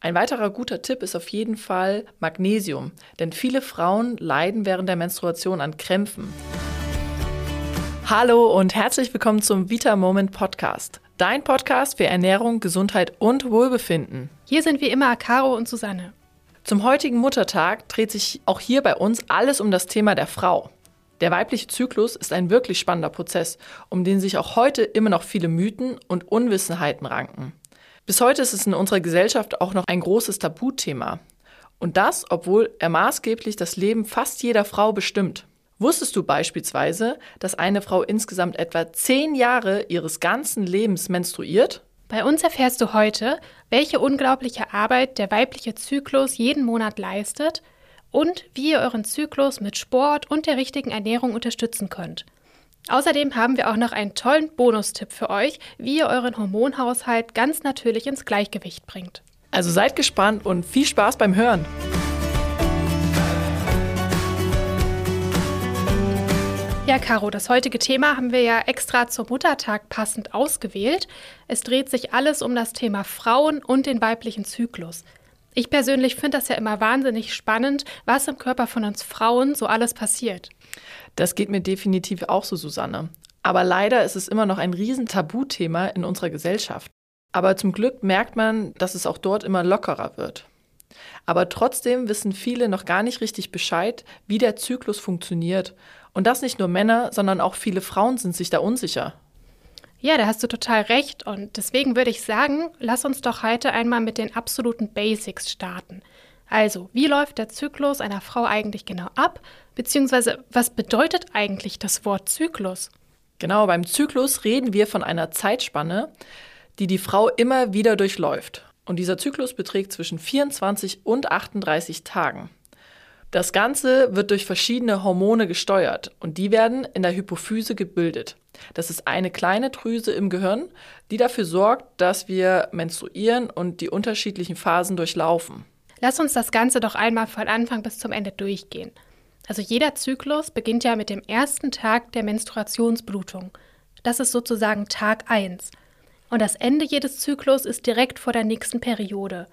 Ein weiterer guter Tipp ist auf jeden Fall Magnesium, denn viele Frauen leiden während der Menstruation an Krämpfen. Hallo und herzlich willkommen zum Vita Moment Podcast, dein Podcast für Ernährung, Gesundheit und Wohlbefinden. Hier sind wie immer Caro und Susanne. Zum heutigen Muttertag dreht sich auch hier bei uns alles um das Thema der Frau. Der weibliche Zyklus ist ein wirklich spannender Prozess, um den sich auch heute immer noch viele Mythen und Unwissenheiten ranken. Bis heute ist es in unserer Gesellschaft auch noch ein großes Tabuthema. Und das, obwohl er maßgeblich das Leben fast jeder Frau bestimmt. Wusstest du beispielsweise, dass eine Frau insgesamt etwa zehn Jahre ihres ganzen Lebens menstruiert? Bei uns erfährst du heute, welche unglaubliche Arbeit der weibliche Zyklus jeden Monat leistet und wie ihr euren Zyklus mit Sport und der richtigen Ernährung unterstützen könnt. Außerdem haben wir auch noch einen tollen Bonustipp für euch, wie ihr euren Hormonhaushalt ganz natürlich ins Gleichgewicht bringt. Also seid gespannt und viel Spaß beim Hören. Ja, Caro, das heutige Thema haben wir ja extra zum Muttertag passend ausgewählt. Es dreht sich alles um das Thema Frauen und den weiblichen Zyklus. Ich persönlich finde das ja immer wahnsinnig spannend, was im Körper von uns Frauen so alles passiert. Das geht mir definitiv auch so, Susanne. Aber leider ist es immer noch ein Riesentabuthema in unserer Gesellschaft. Aber zum Glück merkt man, dass es auch dort immer lockerer wird. Aber trotzdem wissen viele noch gar nicht richtig Bescheid, wie der Zyklus funktioniert. Und das nicht nur Männer, sondern auch viele Frauen sind sich da unsicher. Ja, da hast du total recht. Und deswegen würde ich sagen, lass uns doch heute einmal mit den absoluten Basics starten. Also, wie läuft der Zyklus einer Frau eigentlich genau ab? Beziehungsweise, was bedeutet eigentlich das Wort Zyklus? Genau, beim Zyklus reden wir von einer Zeitspanne, die die Frau immer wieder durchläuft. Und dieser Zyklus beträgt zwischen 24 und 38 Tagen. Das Ganze wird durch verschiedene Hormone gesteuert und die werden in der Hypophyse gebildet. Das ist eine kleine Drüse im Gehirn, die dafür sorgt, dass wir menstruieren und die unterschiedlichen Phasen durchlaufen. Lass uns das Ganze doch einmal von Anfang bis zum Ende durchgehen. Also jeder Zyklus beginnt ja mit dem ersten Tag der Menstruationsblutung. Das ist sozusagen Tag 1. Und das Ende jedes Zyklus ist direkt vor der nächsten Periode.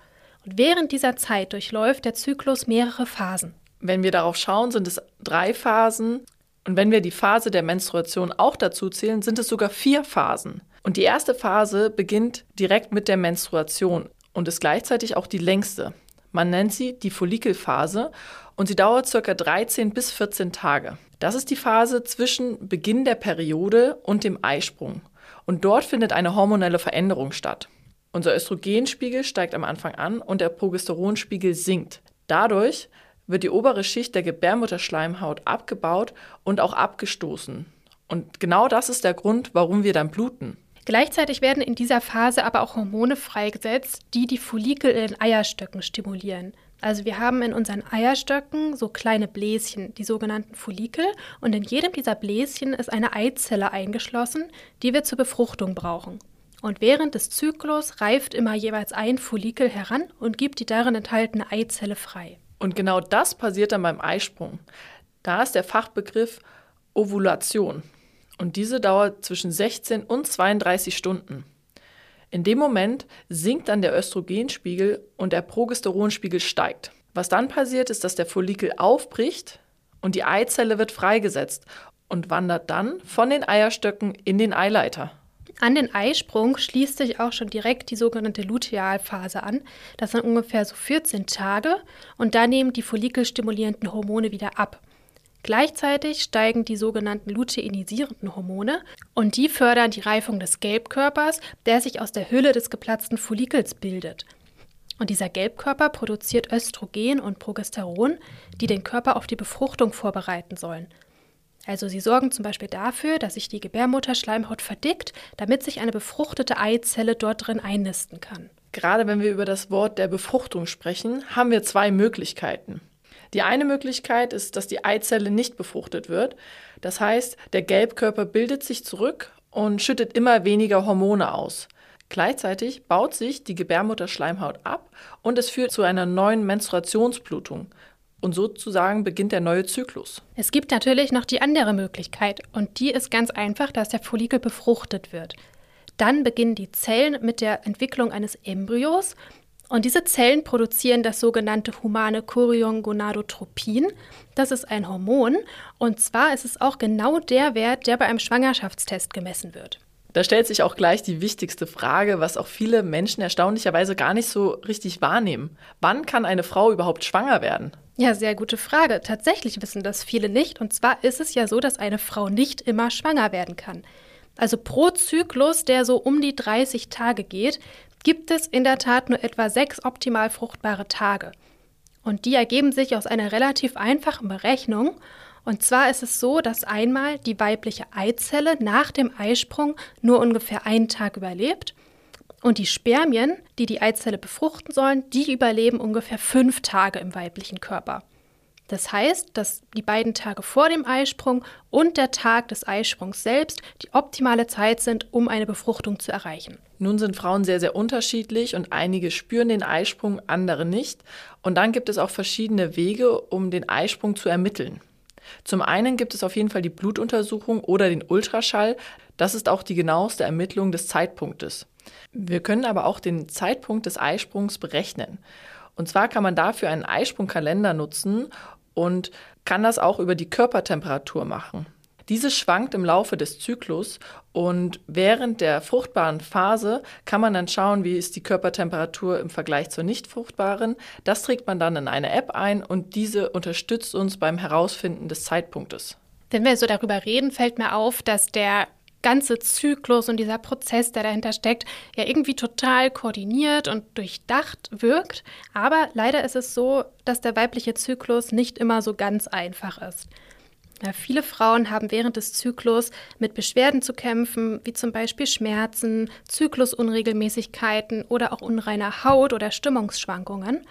Und während dieser Zeit durchläuft der Zyklus mehrere Phasen. Wenn wir darauf schauen, sind es drei Phasen. Und wenn wir die Phase der Menstruation auch dazu zählen, sind es sogar vier Phasen. Und die erste Phase beginnt direkt mit der Menstruation und ist gleichzeitig auch die längste. Man nennt sie die Follikelphase und sie dauert ca. 13 bis 14 Tage. Das ist die Phase zwischen Beginn der Periode und dem Eisprung. Und dort findet eine hormonelle Veränderung statt. Unser Östrogenspiegel steigt am Anfang an und der Progesteronspiegel sinkt. Dadurch wird die obere Schicht der Gebärmutterschleimhaut abgebaut und auch abgestoßen. Und genau das ist der Grund, warum wir dann bluten. Gleichzeitig werden in dieser Phase aber auch Hormone freigesetzt, die die Follikel in den Eierstöcken stimulieren. Also wir haben in unseren Eierstöcken so kleine Bläschen, die sogenannten Follikel, und in jedem dieser Bläschen ist eine Eizelle eingeschlossen, die wir zur Befruchtung brauchen. Und während des Zyklus reift immer jeweils ein Follikel heran und gibt die darin enthaltene Eizelle frei. Und genau das passiert dann beim Eisprung. Da ist der Fachbegriff Ovulation und diese dauert zwischen 16 und 32 Stunden. In dem Moment sinkt dann der Östrogenspiegel und der Progesteronspiegel steigt. Was dann passiert, ist, dass der Follikel aufbricht und die Eizelle wird freigesetzt und wandert dann von den Eierstöcken in den Eileiter. An den Eisprung schließt sich auch schon direkt die sogenannte Lutealphase an. Das sind ungefähr so 14 Tage und da nehmen die follikelstimulierenden Hormone wieder ab. Gleichzeitig steigen die sogenannten luteinisierenden Hormone und die fördern die Reifung des Gelbkörpers, der sich aus der Hülle des geplatzten Follikels bildet. Und dieser Gelbkörper produziert Östrogen und Progesteron, die den Körper auf die Befruchtung vorbereiten sollen. Also sie sorgen zum Beispiel dafür, dass sich die Gebärmutterschleimhaut verdickt, damit sich eine befruchtete Eizelle dort drin einnisten kann. Gerade wenn wir über das Wort der Befruchtung sprechen, haben wir zwei Möglichkeiten. Die eine Möglichkeit ist, dass die Eizelle nicht befruchtet wird. Das heißt, der Gelbkörper bildet sich zurück und schüttet immer weniger Hormone aus. Gleichzeitig baut sich die Gebärmutterschleimhaut ab und es führt zu einer neuen Menstruationsblutung. Und sozusagen beginnt der neue Zyklus. Es gibt natürlich noch die andere Möglichkeit und die ist ganz einfach, dass der Follikel befruchtet wird. Dann beginnen die Zellen mit der Entwicklung eines Embryos Und diese Zellen produzieren das sogenannte humane Choriongonadotropin. Das ist ein Hormon. Und zwar ist es auch genau der Wert, der bei einem Schwangerschaftstest gemessen wird. Da stellt sich auch gleich die wichtigste Frage, was auch viele Menschen erstaunlicherweise gar nicht so richtig wahrnehmen. Wann kann eine Frau überhaupt schwanger werden? Ja, sehr gute Frage. Tatsächlich wissen das viele nicht. Und zwar ist es ja so, dass eine Frau nicht immer schwanger werden kann. Also pro Zyklus, der so um die 30 Tage geht, gibt es in der Tat nur etwa sechs optimal fruchtbare Tage. Und die ergeben sich aus einer relativ einfachen Berechnung. Und zwar ist es so, dass einmal die weibliche Eizelle nach dem Eisprung nur ungefähr einen Tag überlebt. Und die Spermien, die die Eizelle befruchten sollen, die überleben ungefähr fünf Tage im weiblichen Körper. Das heißt, dass die beiden Tage vor dem Eisprung und der Tag des Eisprungs selbst die optimale Zeit sind, um eine Befruchtung zu erreichen. Nun sind Frauen sehr, sehr unterschiedlich und einige spüren den Eisprung, andere nicht. Und dann gibt es auch verschiedene Wege, um den Eisprung zu ermitteln. Zum einen gibt es auf jeden Fall die Blutuntersuchung oder den Ultraschall. Das ist auch die genaueste Ermittlung des Zeitpunktes. Wir können aber auch den Zeitpunkt des Eisprungs berechnen. Und zwar kann man dafür einen Eisprungkalender nutzen und kann das auch über die Körpertemperatur machen. Diese schwankt im Laufe des Zyklus und während der fruchtbaren Phase kann man dann schauen, wie ist die Körpertemperatur im Vergleich zur nicht fruchtbaren. Das trägt man dann in eine App ein und diese unterstützt uns beim Herausfinden des Zeitpunktes. Wenn wir so darüber reden, fällt mir auf, dass der ganze Zyklus und dieser Prozess, der dahinter steckt, ja irgendwie total koordiniert und durchdacht wirkt. Aber leider ist es so, dass der weibliche Zyklus nicht immer so ganz einfach ist. Ja, viele Frauen haben während des Zyklus mit Beschwerden zu kämpfen, wie zum Beispiel Schmerzen, Zyklusunregelmäßigkeiten oder auch unreiner Haut oder Stimmungsschwankungen.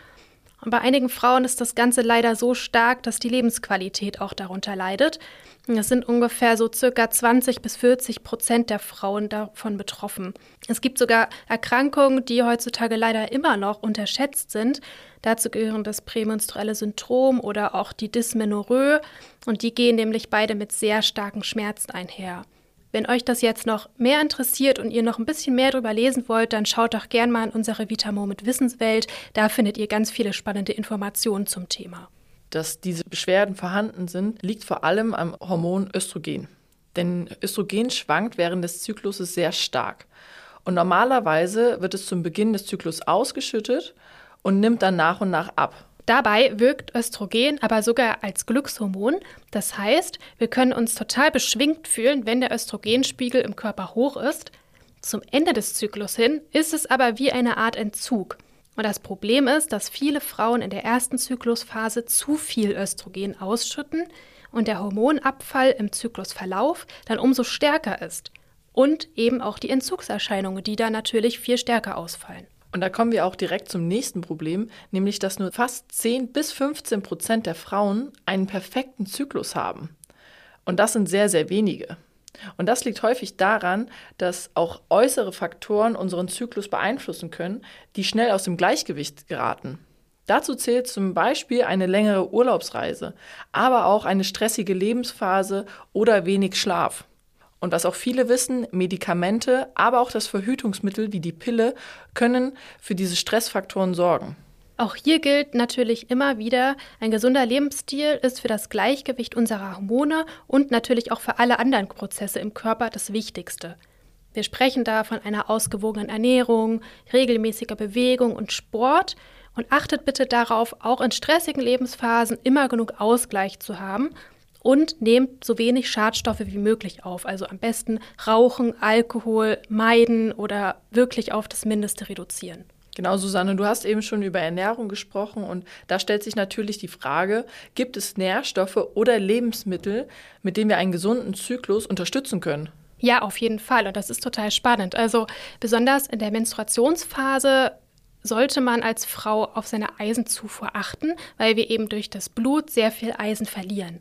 Und bei einigen Frauen ist das Ganze leider so stark, dass die Lebensqualität auch darunter leidet. Es sind ungefähr so circa 20 bis 40 Prozent der Frauen davon betroffen. Es gibt sogar Erkrankungen, die heutzutage leider immer noch unterschätzt sind. Dazu gehören das prämenstruelle Syndrom oder auch die Dysmenorrhoe und die gehen nämlich beide mit sehr starken Schmerzen einher. Wenn euch das jetzt noch mehr interessiert und ihr noch ein bisschen mehr darüber lesen wollt, dann schaut doch gern mal in unsere Vitamo mit Wissenswelt. Da findet ihr ganz viele spannende Informationen zum Thema. Dass diese Beschwerden vorhanden sind, liegt vor allem am Hormon Östrogen. Denn Östrogen schwankt während des Zykluses sehr stark. Und normalerweise wird es zum Beginn des Zyklus ausgeschüttet und nimmt dann nach und nach ab. Dabei wirkt Östrogen aber sogar als Glückshormon. Das heißt, wir können uns total beschwingt fühlen, wenn der Östrogenspiegel im Körper hoch ist. Zum Ende des Zyklus hin ist es aber wie eine Art Entzug. Und das Problem ist, dass viele Frauen in der ersten Zyklusphase zu viel Östrogen ausschütten und der Hormonabfall im Zyklusverlauf dann umso stärker ist. Und eben auch die Entzugserscheinungen, die da natürlich viel stärker ausfallen. Und da kommen wir auch direkt zum nächsten Problem, nämlich dass nur fast 10 bis 15 Prozent der Frauen einen perfekten Zyklus haben. Und das sind sehr, sehr wenige. Und das liegt häufig daran, dass auch äußere Faktoren unseren Zyklus beeinflussen können, die schnell aus dem Gleichgewicht geraten. Dazu zählt zum Beispiel eine längere Urlaubsreise, aber auch eine stressige Lebensphase oder wenig Schlaf. Und was auch viele wissen, Medikamente, aber auch das Verhütungsmittel wie die Pille können für diese Stressfaktoren sorgen. Auch hier gilt natürlich immer wieder, ein gesunder Lebensstil ist für das Gleichgewicht unserer Hormone und natürlich auch für alle anderen Prozesse im Körper das Wichtigste. Wir sprechen da von einer ausgewogenen Ernährung, regelmäßiger Bewegung und Sport und achtet bitte darauf, auch in stressigen Lebensphasen immer genug Ausgleich zu haben und nehmt so wenig Schadstoffe wie möglich auf. Also am besten Rauchen, Alkohol meiden oder wirklich auf das Mindeste reduzieren. Genau, Susanne, du hast eben schon über Ernährung gesprochen und da stellt sich natürlich die Frage, gibt es Nährstoffe oder Lebensmittel, mit denen wir einen gesunden Zyklus unterstützen können? Ja, auf jeden Fall und das ist total spannend. Also besonders in der Menstruationsphase sollte man als Frau auf seine Eisenzufuhr achten, weil wir eben durch das Blut sehr viel Eisen verlieren.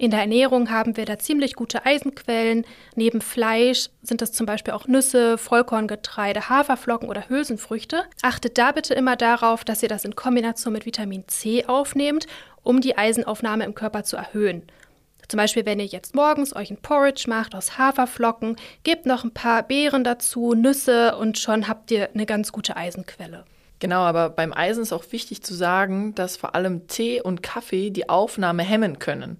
In der Ernährung haben wir da ziemlich gute Eisenquellen. Neben Fleisch sind das zum Beispiel auch Nüsse, Vollkorngetreide, Haferflocken oder Hülsenfrüchte. Achtet da bitte immer darauf, dass ihr das in Kombination mit Vitamin C aufnehmt, um die Eisenaufnahme im Körper zu erhöhen. Zum Beispiel, wenn ihr jetzt morgens euch ein Porridge macht aus Haferflocken, gebt noch ein paar Beeren dazu, Nüsse und schon habt ihr eine ganz gute Eisenquelle. Genau, aber beim Eisen ist auch wichtig zu sagen, dass vor allem Tee und Kaffee die Aufnahme hemmen können.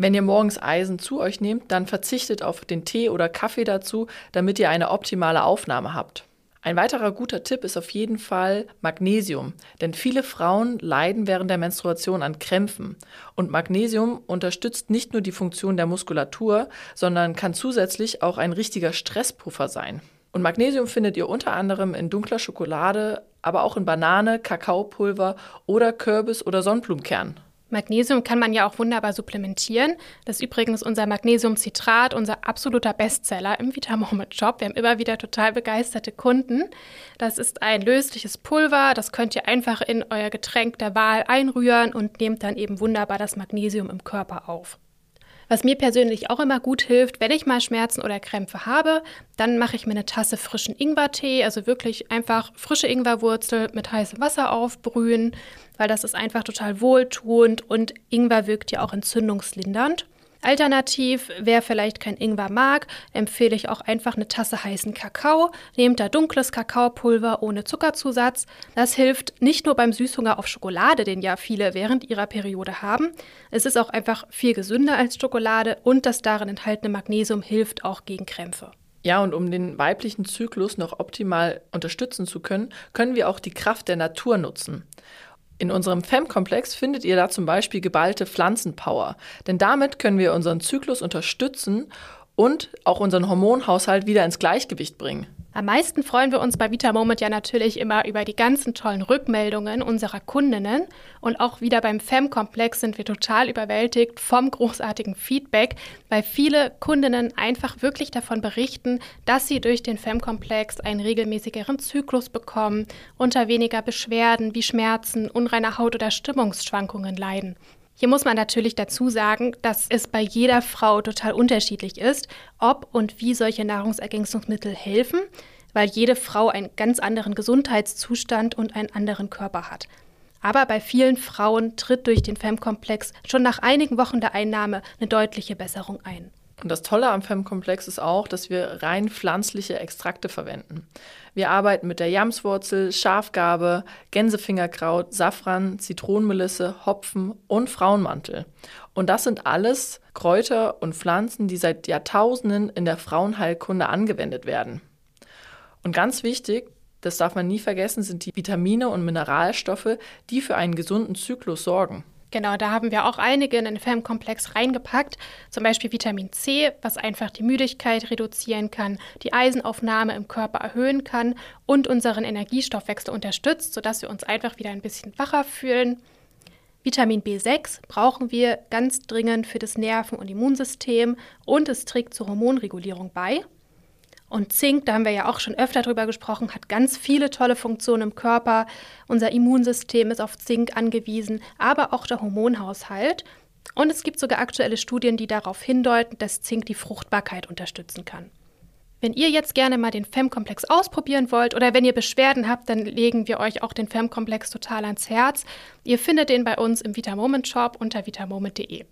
Wenn ihr morgens Eisen zu euch nehmt, dann verzichtet auf den Tee oder Kaffee dazu, damit ihr eine optimale Aufnahme habt. Ein weiterer guter Tipp ist auf jeden Fall Magnesium, denn viele Frauen leiden während der Menstruation an Krämpfen. Und Magnesium unterstützt nicht nur die Funktion der Muskulatur, sondern kann zusätzlich auch ein richtiger Stresspuffer sein. Und Magnesium findet ihr unter anderem in dunkler Schokolade, aber auch in Banane, Kakaopulver oder Kürbis- oder Sonnenblumenkern. Magnesium kann man ja auch wunderbar supplementieren. Das ist übrigens unser Magnesiumcitrat, unser absoluter Bestseller im Vitamoment Shop. Wir haben immer wieder total begeisterte Kunden. Das ist ein lösliches Pulver, das könnt ihr einfach in euer Getränk der Wahl einrühren und nehmt dann eben wunderbar das Magnesium im Körper auf. Was mir persönlich auch immer gut hilft, wenn ich mal Schmerzen oder Krämpfe habe, dann mache ich mir eine Tasse frischen Ingwertee, also wirklich einfach frische Ingwerwurzel mit heißem Wasser aufbrühen, weil das ist einfach total wohltuend und Ingwer wirkt ja auch entzündungslindernd. Alternativ, wer vielleicht kein Ingwer mag, empfehle ich auch einfach eine Tasse heißen Kakao. Nehmt da dunkles Kakaopulver ohne Zuckerzusatz. Das hilft nicht nur beim Süßhunger auf Schokolade, den ja viele während ihrer Periode haben. Es ist auch einfach viel gesünder als Schokolade und das darin enthaltene Magnesium hilft auch gegen Krämpfe. Ja, und um den weiblichen Zyklus noch optimal unterstützen zu können, können wir auch die Kraft der Natur nutzen. In unserem FEM-Komplex findet ihr da zum Beispiel geballte Pflanzenpower, denn damit können wir unseren Zyklus unterstützen und auch unseren Hormonhaushalt wieder ins Gleichgewicht bringen. Am meisten freuen wir uns bei Vita Moment ja natürlich immer über die ganzen tollen Rückmeldungen unserer Kundinnen. Und auch wieder beim FEM-Komplex sind wir total überwältigt vom großartigen Feedback, weil viele Kundinnen einfach wirklich davon berichten, dass sie durch den FEM-Komplex einen regelmäßigeren Zyklus bekommen, unter weniger Beschwerden wie Schmerzen, unreiner Haut oder Stimmungsschwankungen leiden. Hier muss man natürlich dazu sagen, dass es bei jeder Frau total unterschiedlich ist, ob und wie solche Nahrungsergänzungsmittel helfen, weil jede Frau einen ganz anderen Gesundheitszustand und einen anderen Körper hat. Aber bei vielen Frauen tritt durch den FEM-Komplex schon nach einigen Wochen der Einnahme eine deutliche Besserung ein. Und das Tolle am FEM-Komplex ist auch, dass wir rein pflanzliche Extrakte verwenden. Wir arbeiten mit der Jamswurzel, Schafgarbe, Gänsefingerkraut, Safran, Zitronenmelisse, Hopfen und Frauenmantel. Und das sind alles Kräuter und Pflanzen, die seit Jahrtausenden in der Frauenheilkunde angewendet werden. Und ganz wichtig, das darf man nie vergessen, sind die Vitamine und Mineralstoffe, die für einen gesunden Zyklus sorgen. Genau, da haben wir auch einige in den FEM-Komplex reingepackt. Zum Beispiel Vitamin C, was einfach die Müdigkeit reduzieren kann, die Eisenaufnahme im Körper erhöhen kann und unseren Energiestoffwechsel unterstützt, sodass wir uns einfach wieder ein bisschen wacher fühlen. Vitamin B6 brauchen wir ganz dringend für das Nerven- und Immunsystem und es trägt zur Hormonregulierung bei. Und Zink, da haben wir ja auch schon öfter drüber gesprochen, hat ganz viele tolle Funktionen im Körper. Unser Immunsystem ist auf Zink angewiesen, aber auch der Hormonhaushalt. Und es gibt sogar aktuelle Studien, die darauf hindeuten, dass Zink die Fruchtbarkeit unterstützen kann. Wenn ihr jetzt gerne mal den FEM-Komplex ausprobieren wollt oder wenn ihr Beschwerden habt, dann legen wir euch auch den FEM-Komplex total ans Herz. Ihr findet den bei uns im Vitamoment Shop unter vitamoment.de.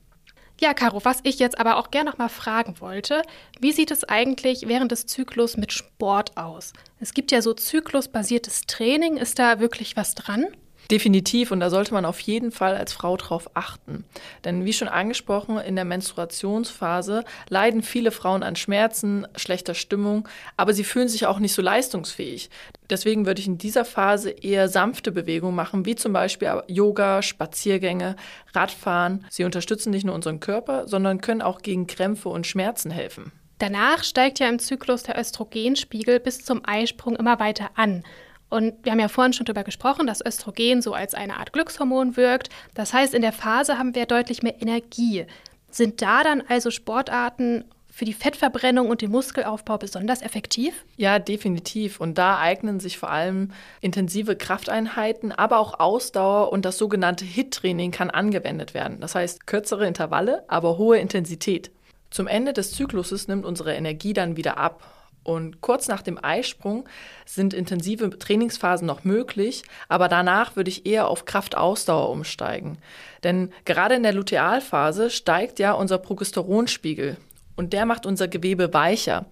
Ja, Caro, was ich jetzt aber auch gerne noch mal fragen wollte, wie sieht es eigentlich während des Zyklus mit Sport aus? Es gibt ja so zyklusbasiertes Training, ist da wirklich was dran? Definitiv und da sollte man auf jeden Fall als Frau drauf achten. Denn wie schon angesprochen, in der Menstruationsphase leiden viele Frauen an Schmerzen, schlechter Stimmung, aber sie fühlen sich auch nicht so leistungsfähig. Deswegen würde ich in dieser Phase eher sanfte Bewegungen machen, wie zum Beispiel Yoga, Spaziergänge, Radfahren. Sie unterstützen nicht nur unseren Körper, sondern können auch gegen Krämpfe und Schmerzen helfen. Danach steigt ja im Zyklus der Östrogenspiegel bis zum Eisprung immer weiter an. Und wir haben ja vorhin schon darüber gesprochen, dass Östrogen so als eine Art Glückshormon wirkt. Das heißt, in der Phase haben wir deutlich mehr Energie. Sind da dann also Sportarten für die Fettverbrennung und den Muskelaufbau besonders effektiv? Ja, definitiv. Und da eignen sich vor allem intensive Krafteinheiten, aber auch Ausdauer und das sogenannte HIT-Training kann angewendet werden. Das heißt kürzere Intervalle, aber hohe Intensität. Zum Ende des Zykluses nimmt unsere Energie dann wieder ab und kurz nach dem Eisprung sind intensive Trainingsphasen noch möglich, aber danach würde ich eher auf Kraftausdauer umsteigen. Denn gerade in der Lutealphase steigt ja unser Progesteronspiegel. und der macht unser Gewebe weicher,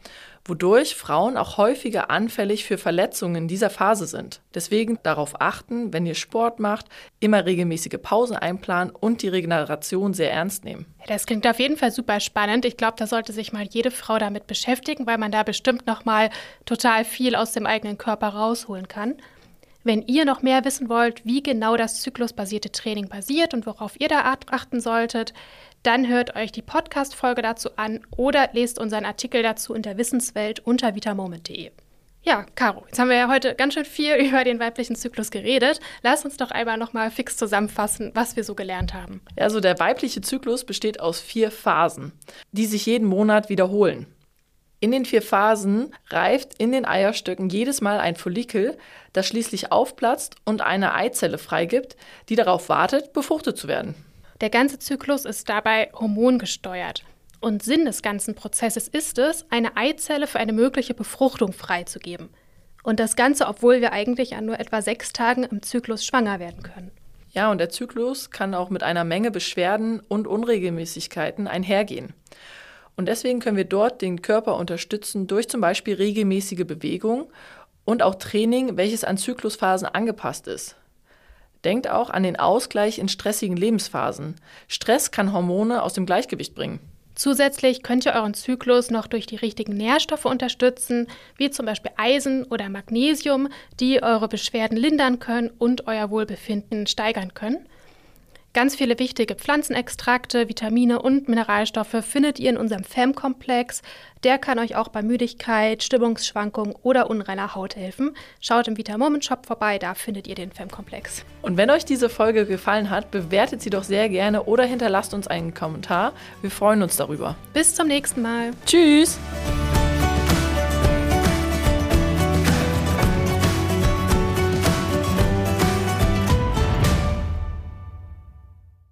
wodurch Frauen auch häufiger anfällig für Verletzungen in dieser Phase sind. Deswegen darauf achten, wenn ihr Sport macht, immer regelmäßige Pausen einplanen und die Regeneration sehr ernst nehmen. Das klingt auf jeden Fall super spannend. Ich glaube, da sollte sich mal jede Frau damit beschäftigen, weil man da bestimmt noch mal total viel aus dem eigenen Körper rausholen kann. Wenn ihr noch mehr wissen wollt, wie genau das zyklusbasierte Training basiert und worauf ihr da achten solltet, dann hört euch die Podcast-Folge dazu an oder lest unseren Artikel dazu in der Wissenswelt unter vitamoment.de. Ja, Caro, jetzt haben wir ja heute ganz schön viel über den weiblichen Zyklus geredet. Lass uns doch einmal noch mal fix zusammenfassen, was wir so gelernt haben. Also der weibliche Zyklus besteht aus vier Phasen, die sich jeden Monat wiederholen. In den vier Phasen reift in den Eierstöcken jedes Mal ein Follikel, das schließlich aufplatzt und eine Eizelle freigibt, die darauf wartet, befruchtet zu werden. Der ganze Zyklus ist dabei hormongesteuert. Und Sinn des ganzen Prozesses ist es, eine Eizelle für eine mögliche Befruchtung freizugeben. Und das Ganze, obwohl wir eigentlich an nur etwa sechs Tagen im Zyklus schwanger werden können. Ja, und der Zyklus kann auch mit einer Menge Beschwerden und Unregelmäßigkeiten einhergehen. Und deswegen können wir dort den Körper unterstützen durch zum Beispiel regelmäßige Bewegung und auch Training, welches an Zyklusphasen angepasst ist. Denkt auch an den Ausgleich in stressigen Lebensphasen. Stress kann Hormone aus dem Gleichgewicht bringen. Zusätzlich könnt ihr euren Zyklus noch durch die richtigen Nährstoffe unterstützen, wie zum Beispiel Eisen oder Magnesium, die eure Beschwerden lindern können und euer Wohlbefinden steigern können. Ganz viele wichtige Pflanzenextrakte, Vitamine und Mineralstoffe findet ihr in unserem FEM-Komplex. Der kann euch auch bei Müdigkeit, Stimmungsschwankungen oder unreiner Haut helfen. Schaut im Vitamoment Shop vorbei, da findet ihr den FEM-Komplex. Und wenn euch diese Folge gefallen hat, bewertet sie doch sehr gerne oder hinterlasst uns einen Kommentar. Wir freuen uns darüber. Bis zum nächsten Mal. Tschüss!